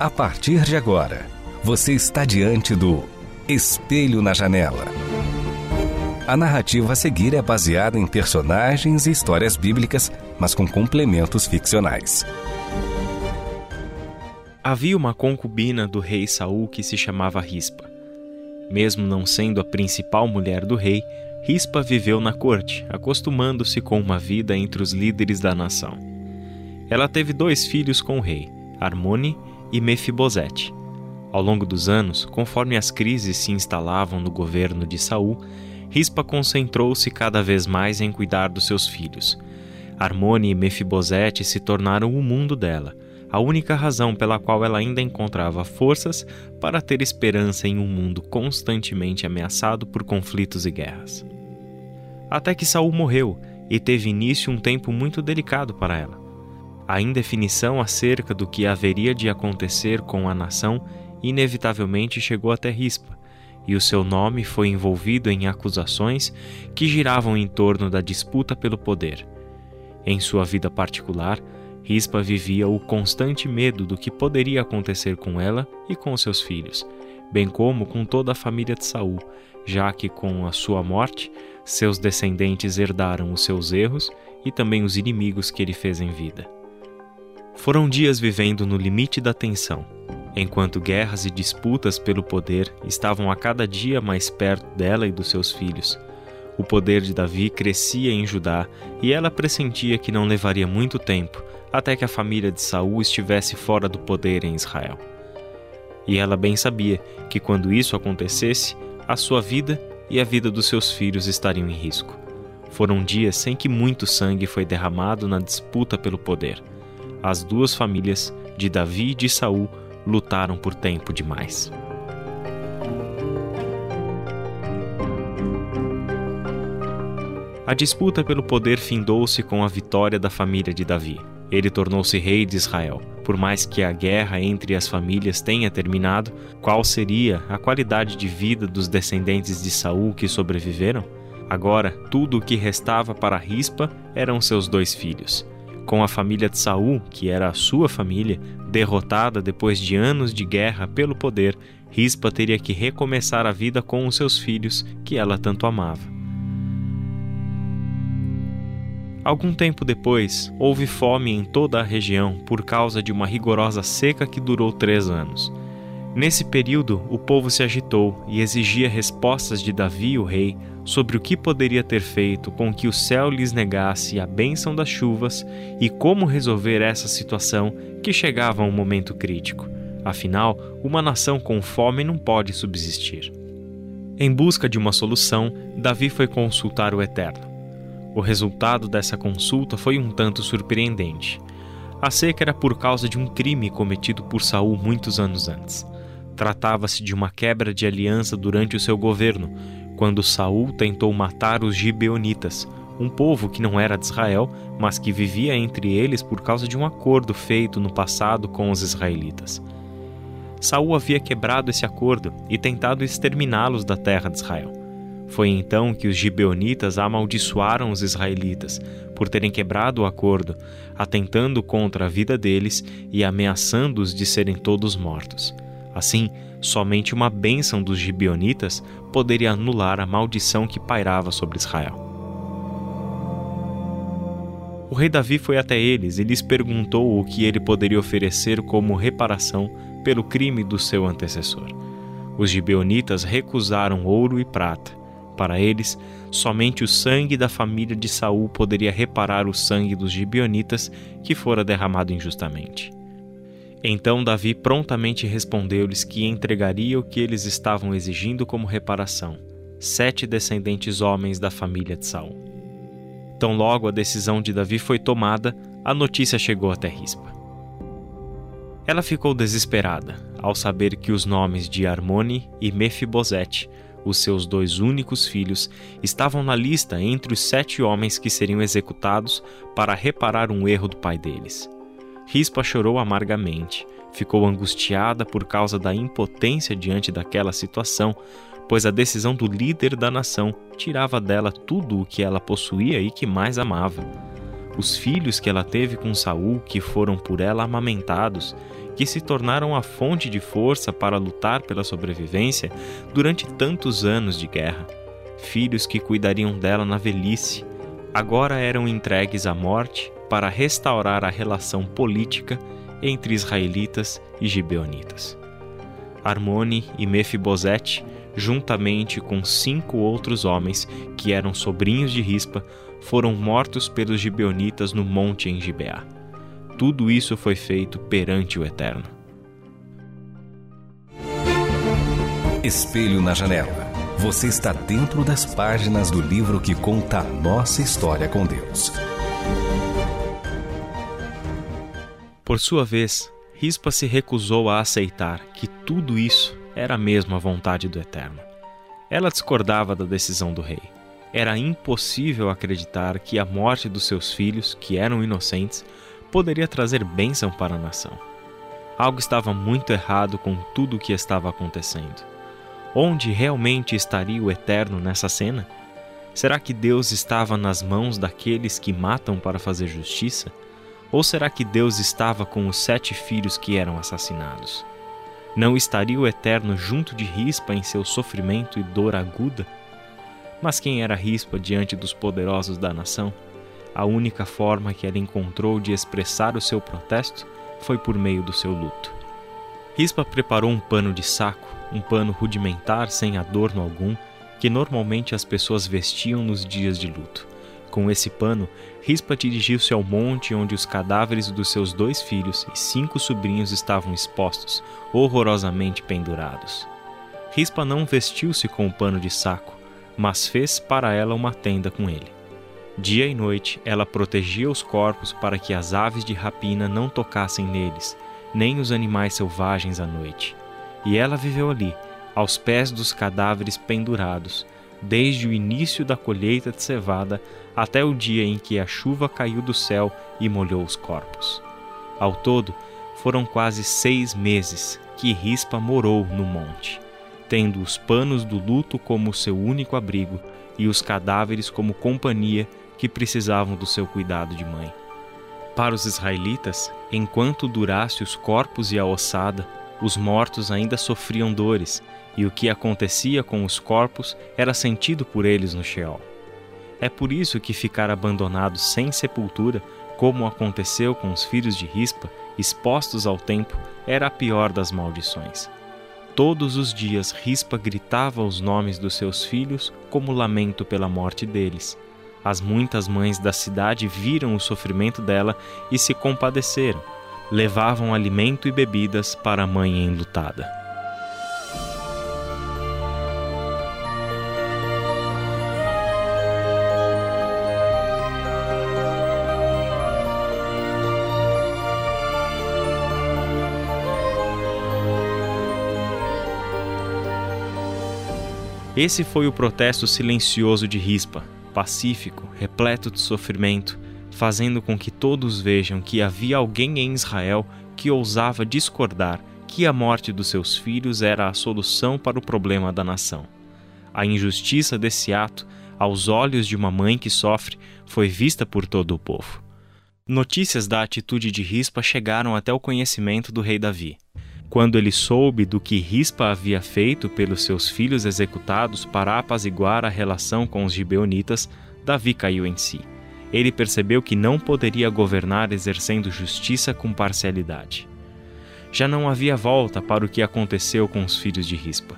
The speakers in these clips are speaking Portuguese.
A partir de agora, você está diante do Espelho na Janela. A narrativa a seguir é baseada em personagens e histórias bíblicas, mas com complementos ficcionais. Havia uma concubina do rei Saul que se chamava Rispa. Mesmo não sendo a principal mulher do rei, Rispa viveu na corte, acostumando-se com uma vida entre os líderes da nação. Ela teve dois filhos com o rei, Armone e Mefibosete. Ao longo dos anos, conforme as crises se instalavam no governo de Saul, Rispa concentrou-se cada vez mais em cuidar dos seus filhos. Armone e Mefibosete se tornaram o mundo dela, a única razão pela qual ela ainda encontrava forças para ter esperança em um mundo constantemente ameaçado por conflitos e guerras. Até que Saul morreu e teve início um tempo muito delicado para ela. A indefinição acerca do que haveria de acontecer com a nação inevitavelmente chegou até Rispa, e o seu nome foi envolvido em acusações que giravam em torno da disputa pelo poder. Em sua vida particular, Rispa vivia o constante medo do que poderia acontecer com ela e com seus filhos, bem como com toda a família de Saul, já que com a sua morte, seus descendentes herdaram os seus erros e também os inimigos que ele fez em vida. Foram dias vivendo no limite da tensão, enquanto guerras e disputas pelo poder estavam a cada dia mais perto dela e dos seus filhos. O poder de Davi crescia em Judá e ela pressentia que não levaria muito tempo até que a família de Saul estivesse fora do poder em Israel. E ela bem sabia que quando isso acontecesse, a sua vida e a vida dos seus filhos estariam em risco. Foram dias sem que muito sangue foi derramado na disputa pelo poder. As duas famílias, de Davi e de Saul, lutaram por tempo demais. A disputa pelo poder findou-se com a vitória da família de Davi. Ele tornou-se rei de Israel. Por mais que a guerra entre as famílias tenha terminado, qual seria a qualidade de vida dos descendentes de Saul que sobreviveram? Agora, tudo o que restava para Rispa eram seus dois filhos. Com a família de Saul, que era a sua família, derrotada depois de anos de guerra pelo poder, Rispa teria que recomeçar a vida com os seus filhos, que ela tanto amava. Algum tempo depois, houve fome em toda a região por causa de uma rigorosa seca que durou três anos. Nesse período, o povo se agitou e exigia respostas de Davi, o rei, sobre o que poderia ter feito com que o céu lhes negasse a bênção das chuvas e como resolver essa situação que chegava a um momento crítico. Afinal, uma nação com fome não pode subsistir. Em busca de uma solução, Davi foi consultar o Eterno. O resultado dessa consulta foi um tanto surpreendente. A seca era por causa de um crime cometido por Saul muitos anos antes. Tratava-se de uma quebra de aliança durante o seu governo, quando Saul tentou matar os gibeonitas, um povo que não era de Israel, mas que vivia entre eles por causa de um acordo feito no passado com os israelitas. Saul havia quebrado esse acordo e tentado exterminá-los da terra de Israel. Foi então que os gibeonitas amaldiçoaram os israelitas por terem quebrado o acordo, atentando contra a vida deles e ameaçando-os de serem todos mortos. Assim, somente uma bênção dos gibeonitas poderia anular a maldição que pairava sobre Israel. O rei Davi foi até eles e lhes perguntou o que ele poderia oferecer como reparação pelo crime do seu antecessor. Os gibeonitas recusaram ouro e prata, para eles, somente o sangue da família de Saul poderia reparar o sangue dos gibeonitas que fora derramado injustamente. Então Davi prontamente respondeu-lhes que entregaria o que eles estavam exigindo como reparação: sete descendentes homens da família de Saul. Tão logo a decisão de Davi foi tomada, a notícia chegou até Rispa. Ela ficou desesperada ao saber que os nomes de Armone e Mefibosete, os seus dois únicos filhos, estavam na lista entre os sete homens que seriam executados para reparar um erro do pai deles. Rispa chorou amargamente, ficou angustiada por causa da impotência diante daquela situação, pois a decisão do líder da nação tirava dela tudo o que ela possuía e que mais amava. Os filhos que ela teve com Saul, que foram por ela amamentados, que se tornaram a fonte de força para lutar pela sobrevivência durante tantos anos de guerra. Filhos que cuidariam dela na velhice, agora eram entregues à morte para restaurar a relação política entre israelitas e gibeonitas. Armone e Mefibosete juntamente com cinco outros homens que eram sobrinhos de Rispa, foram mortos pelos gibeonitas no monte em Gibeá. Tudo isso foi feito perante o Eterno. Espelho na janela. Você está dentro das páginas do livro que conta a nossa história com Deus. Por sua vez, Rispa se recusou a aceitar que tudo isso era mesmo a vontade do Eterno. Ela discordava da decisão do rei. Era impossível acreditar que a morte dos seus filhos, que eram inocentes, poderia trazer bênção para a nação. Algo estava muito errado com tudo o que estava acontecendo. Onde realmente estaria o Eterno nessa cena? Será que Deus estava nas mãos daqueles que matam para fazer justiça? Ou será que Deus estava com os sete filhos que eram assassinados? Não estaria o Eterno junto de Rispa em seu sofrimento e dor aguda? Mas quem era Rispa diante dos poderosos da nação? A única forma que ela encontrou de expressar o seu protesto foi por meio do seu luto. Rispa preparou um pano de saco, um pano rudimentar sem adorno algum, que normalmente as pessoas vestiam nos dias de luto. Com esse pano, Rispa dirigiu-se ao monte onde os cadáveres dos seus dois filhos e cinco sobrinhos estavam expostos, horrorosamente pendurados. Rispa não vestiu-se com o pano de saco, mas fez para ela uma tenda com ele. Dia e noite ela protegia os corpos para que as aves de rapina não tocassem neles, nem os animais selvagens à noite. E ela viveu ali, aos pés dos cadáveres pendurados, desde o início da colheita de cevada até o dia em que a chuva caiu do céu e molhou os corpos. Ao todo, foram quase seis meses que Rispa morou no monte, tendo os panos do luto como seu único abrigo e os cadáveres como companhia que precisavam do seu cuidado de mãe. Para os israelitas, enquanto durasse os corpos e a ossada, os mortos ainda sofriam dores e o que acontecia com os corpos era sentido por eles no Sheol. É por isso que ficar abandonados sem sepultura, como aconteceu com os filhos de Rispa, expostos ao tempo, era a pior das maldições. Todos os dias Rispa gritava os nomes dos seus filhos como lamento pela morte deles. As muitas mães da cidade viram o sofrimento dela e se compadeceram. Levavam alimento e bebidas para a mãe enlutada. Esse foi o protesto silencioso de Rispa, pacífico, repleto de sofrimento, fazendo com que todos vejam que havia alguém em Israel que ousava discordar que a morte dos seus filhos era a solução para o problema da nação. A injustiça desse ato, aos olhos de uma mãe que sofre, foi vista por todo o povo. Notícias da atitude de Rispa chegaram até o conhecimento do rei Davi. Quando ele soube do que Rispa havia feito pelos seus filhos executados para apaziguar a relação com os gibeonitas, Davi caiu em si. Ele percebeu que não poderia governar exercendo justiça com parcialidade. Já não havia volta para o que aconteceu com os filhos de Rispa.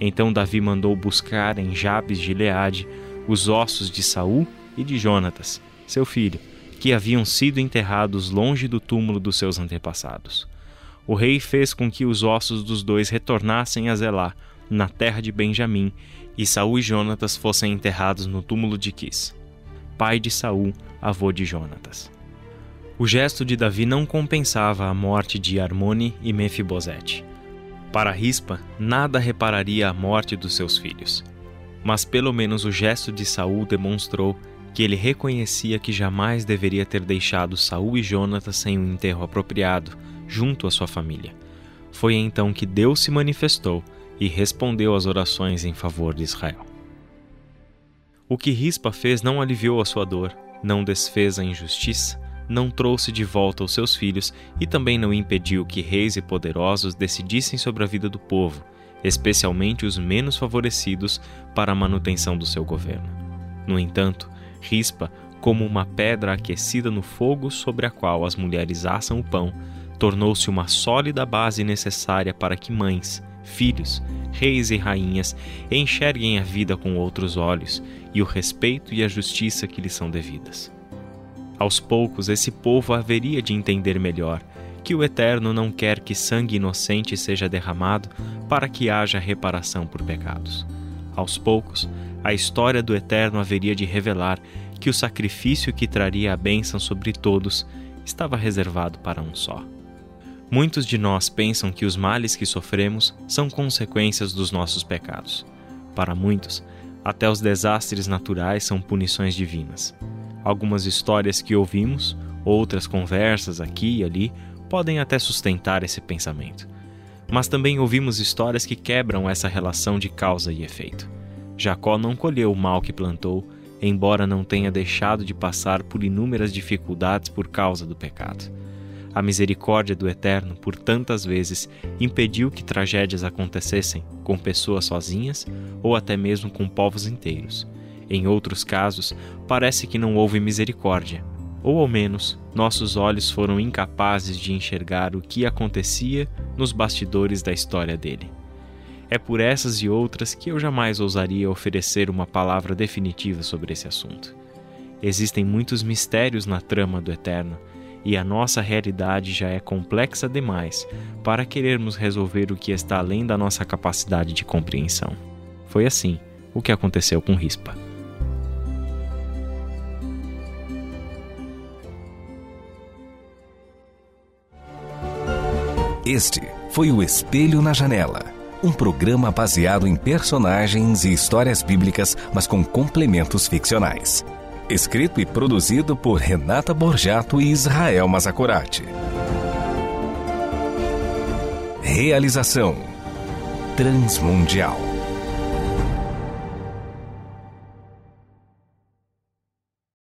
Então Davi mandou buscar em Jabes de Leade os ossos de Saul e de Jonatas, seu filho, que haviam sido enterrados longe do túmulo dos seus antepassados o rei fez com que os ossos dos dois retornassem a Zelá, na terra de Benjamim, e Saul e Jonatas fossem enterrados no túmulo de Quis, pai de Saul, avô de Jonatas. O gesto de Davi não compensava a morte de Armone e Mefibosete. Para Rispa, nada repararia a morte dos seus filhos. Mas pelo menos o gesto de Saul demonstrou que ele reconhecia que jamais deveria ter deixado Saul e Jonatas sem um enterro apropriado, junto à sua família. Foi então que Deus se manifestou e respondeu às orações em favor de Israel. O que Rispa fez não aliviou a sua dor, não desfez a injustiça, não trouxe de volta os seus filhos e também não impediu que reis e poderosos decidissem sobre a vida do povo, especialmente os menos favorecidos, para a manutenção do seu governo. No entanto, Rispa, como uma pedra aquecida no fogo sobre a qual as mulheres assam o pão, tornou-se uma sólida base necessária para que mães, filhos, reis e rainhas enxerguem a vida com outros olhos e o respeito e a justiça que lhes são devidas. Aos poucos, esse povo haveria de entender melhor que o Eterno não quer que sangue inocente seja derramado para que haja reparação por pecados. Aos poucos, a história do Eterno haveria de revelar que o sacrifício que traria a bênção sobre todos estava reservado para um só. Muitos de nós pensam que os males que sofremos são consequências dos nossos pecados. Para muitos, até os desastres naturais são punições divinas. Algumas histórias que ouvimos, outras conversas aqui e ali, podem até sustentar esse pensamento. Mas também ouvimos histórias que quebram essa relação de causa e efeito. Jacó não colheu o mal que plantou, embora não tenha deixado de passar por inúmeras dificuldades por causa do pecado. A misericórdia do Eterno, por tantas vezes, impediu que tragédias acontecessem com pessoas sozinhas ou até mesmo com povos inteiros. Em outros casos, parece que não houve misericórdia, ou ao menos nossos olhos foram incapazes de enxergar o que acontecia nos bastidores da história dele. É por essas e outras que eu jamais ousaria oferecer uma palavra definitiva sobre esse assunto. Existem muitos mistérios na trama do Eterno, e a nossa realidade já é complexa demais para querermos resolver o que está além da nossa capacidade de compreensão. Foi assim o que aconteceu com Rispa. Este foi o Espelho na Janela, um programa baseado em personagens e histórias bíblicas, mas com complementos ficcionais. Escrito e produzido por Renata Borjato e Israel Mazacorati. Realização Transmundial.